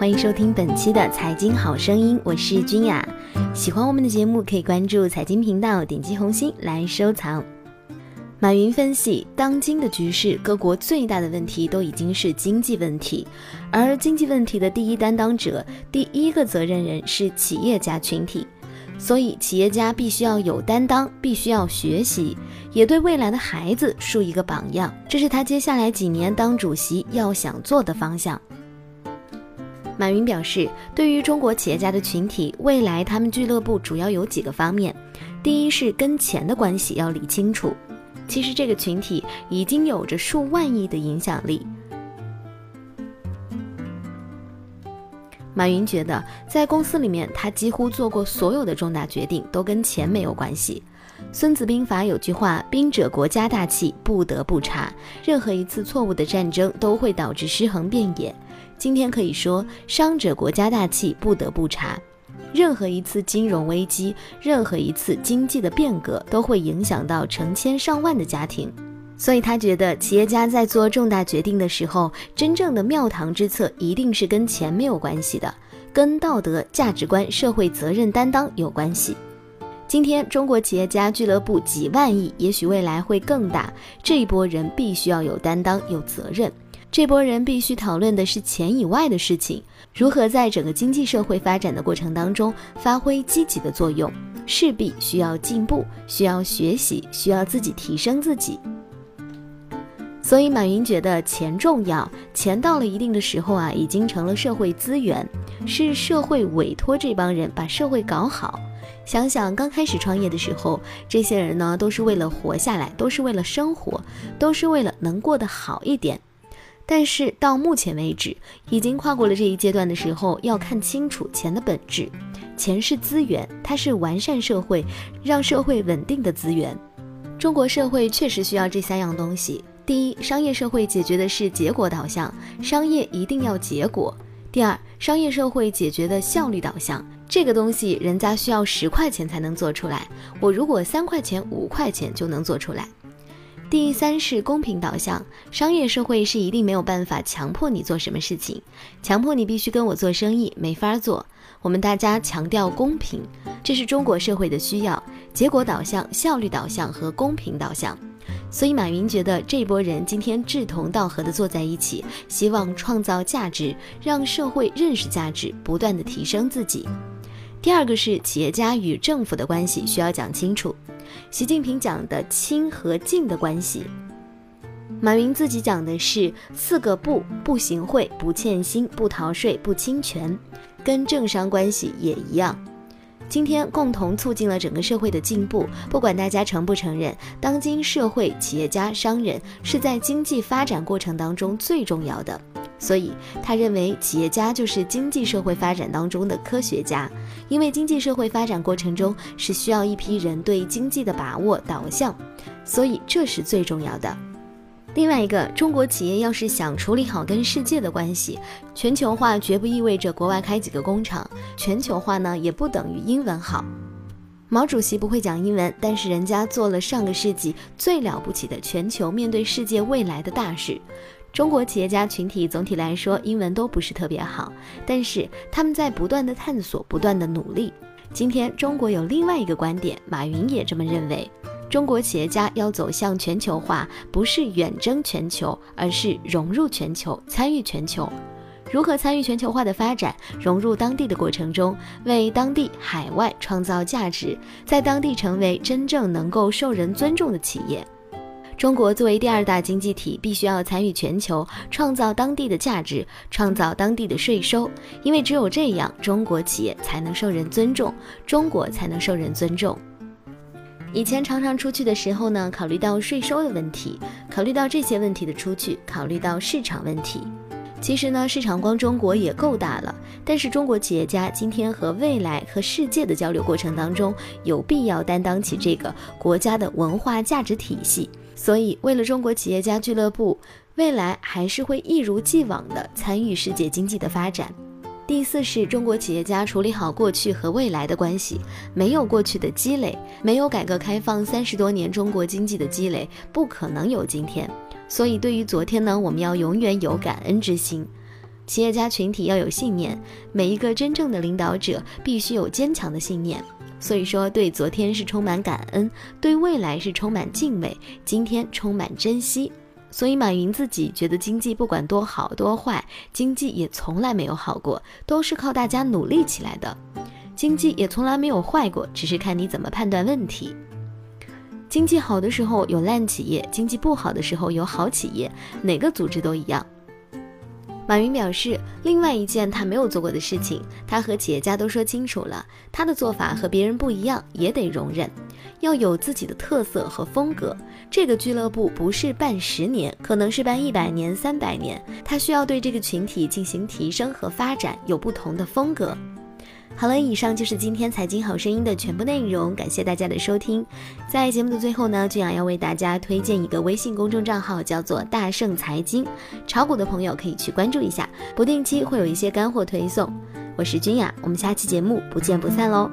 欢迎收听本期的财经好声音，我是君雅。喜欢我们的节目，可以关注财经频道，点击红心来收藏。马云分析，当今的局势，各国最大的问题都已经是经济问题，而经济问题的第一担当者、第一个责任人是企业家群体。所以，企业家必须要有担当，必须要学习，也对未来的孩子树一个榜样。这是他接下来几年当主席要想做的方向。马云表示，对于中国企业家的群体，未来他们俱乐部主要有几个方面：第一是跟钱的关系要理清楚。其实这个群体已经有着数万亿的影响力。马云觉得，在公司里面，他几乎做过所有的重大决定都跟钱没有关系。孙子兵法有句话：“兵者，国家大器，不得不察。”任何一次错误的战争都会导致尸横遍野。今天可以说，商者国家大器，不得不查。任何一次金融危机，任何一次经济的变革，都会影响到成千上万的家庭。所以他觉得，企业家在做重大决定的时候，真正的庙堂之策一定是跟钱没有关系的，跟道德、价值观、社会责任担当有关系。今天中国企业家俱乐部几万亿，也许未来会更大。这一波人必须要有担当、有责任。这波人必须讨论的是钱以外的事情，如何在整个经济社会发展的过程当中发挥积极的作用，势必需要进步，需要学习，需要自己提升自己。所以，马云觉得钱重要，钱到了一定的时候啊，已经成了社会资源，是社会委托这帮人把社会搞好。想想刚开始创业的时候，这些人呢，都是为了活下来，都是为了生活，都是为了能过得好一点。但是到目前为止，已经跨过了这一阶段的时候，要看清楚钱的本质，钱是资源，它是完善社会、让社会稳定的资源。中国社会确实需要这三样东西。第一，商业社会解决的是结果导向，商业一定要结果。第二，商业社会解决的效率导向，这个东西人家需要十块钱才能做出来，我如果三块钱、五块钱就能做出来。第三是公平导向，商业社会是一定没有办法强迫你做什么事情，强迫你必须跟我做生意没法做。我们大家强调公平，这是中国社会的需要，结果导向、效率导向和公平导向。所以，马云觉得这波人今天志同道合的坐在一起，希望创造价值，让社会认识价值，不断的提升自己。第二个是企业家与政府的关系需要讲清楚。习近平讲的亲和近的关系，马云自己讲的是四个不：不行贿、不欠薪、不逃税、不侵权，跟政商关系也一样。今天共同促进了整个社会的进步。不管大家承不承认，当今社会企业家、商人是在经济发展过程当中最重要的。所以他认为，企业家就是经济社会发展当中的科学家，因为经济社会发展过程中是需要一批人对经济的把握导向，所以这是最重要的。另外一个，中国企业要是想处理好跟世界的关系，全球化绝不意味着国外开几个工厂，全球化呢也不等于英文好。毛主席不会讲英文，但是人家做了上个世纪最了不起的全球面对世界未来的大事。中国企业家群体总体来说英文都不是特别好，但是他们在不断的探索，不断的努力。今天中国有另外一个观点，马云也这么认为。中国企业家要走向全球化，不是远征全球，而是融入全球，参与全球。如何参与全球化的发展，融入当地的过程中，为当地、海外创造价值，在当地成为真正能够受人尊重的企业。中国作为第二大经济体，必须要参与全球，创造当地的价值，创造当地的税收，因为只有这样，中国企业才能受人尊重，中国才能受人尊重。以前常常出去的时候呢，考虑到税收的问题，考虑到这些问题的出去，考虑到市场问题。其实呢，市场光中国也够大了，但是中国企业家今天和未来和世界的交流过程当中，有必要担当起这个国家的文化价值体系。所以，为了中国企业家俱乐部，未来还是会一如既往地参与世界经济的发展。第四是中国企业家处理好过去和未来的关系，没有过去的积累，没有改革开放三十多年中国经济的积累，不可能有今天。所以对于昨天呢，我们要永远有感恩之心。企业家群体要有信念，每一个真正的领导者必须有坚强的信念。所以说，对昨天是充满感恩，对未来是充满敬畏，今天充满珍惜。所以，马云自己觉得经济不管多好多坏，经济也从来没有好过，都是靠大家努力起来的。经济也从来没有坏过，只是看你怎么判断问题。经济好的时候有烂企业，经济不好的时候有好企业，哪个组织都一样。马云表示，另外一件他没有做过的事情，他和企业家都说清楚了，他的做法和别人不一样，也得容忍，要有自己的特色和风格。这个俱乐部不是办十年，可能是办一百年、三百年，他需要对这个群体进行提升和发展，有不同的风格。好了，以上就是今天财经好声音的全部内容，感谢大家的收听。在节目的最后呢，君雅要为大家推荐一个微信公众账号，叫做“大圣财经”，炒股的朋友可以去关注一下，不定期会有一些干货推送。我是君雅，我们下期节目不见不散喽。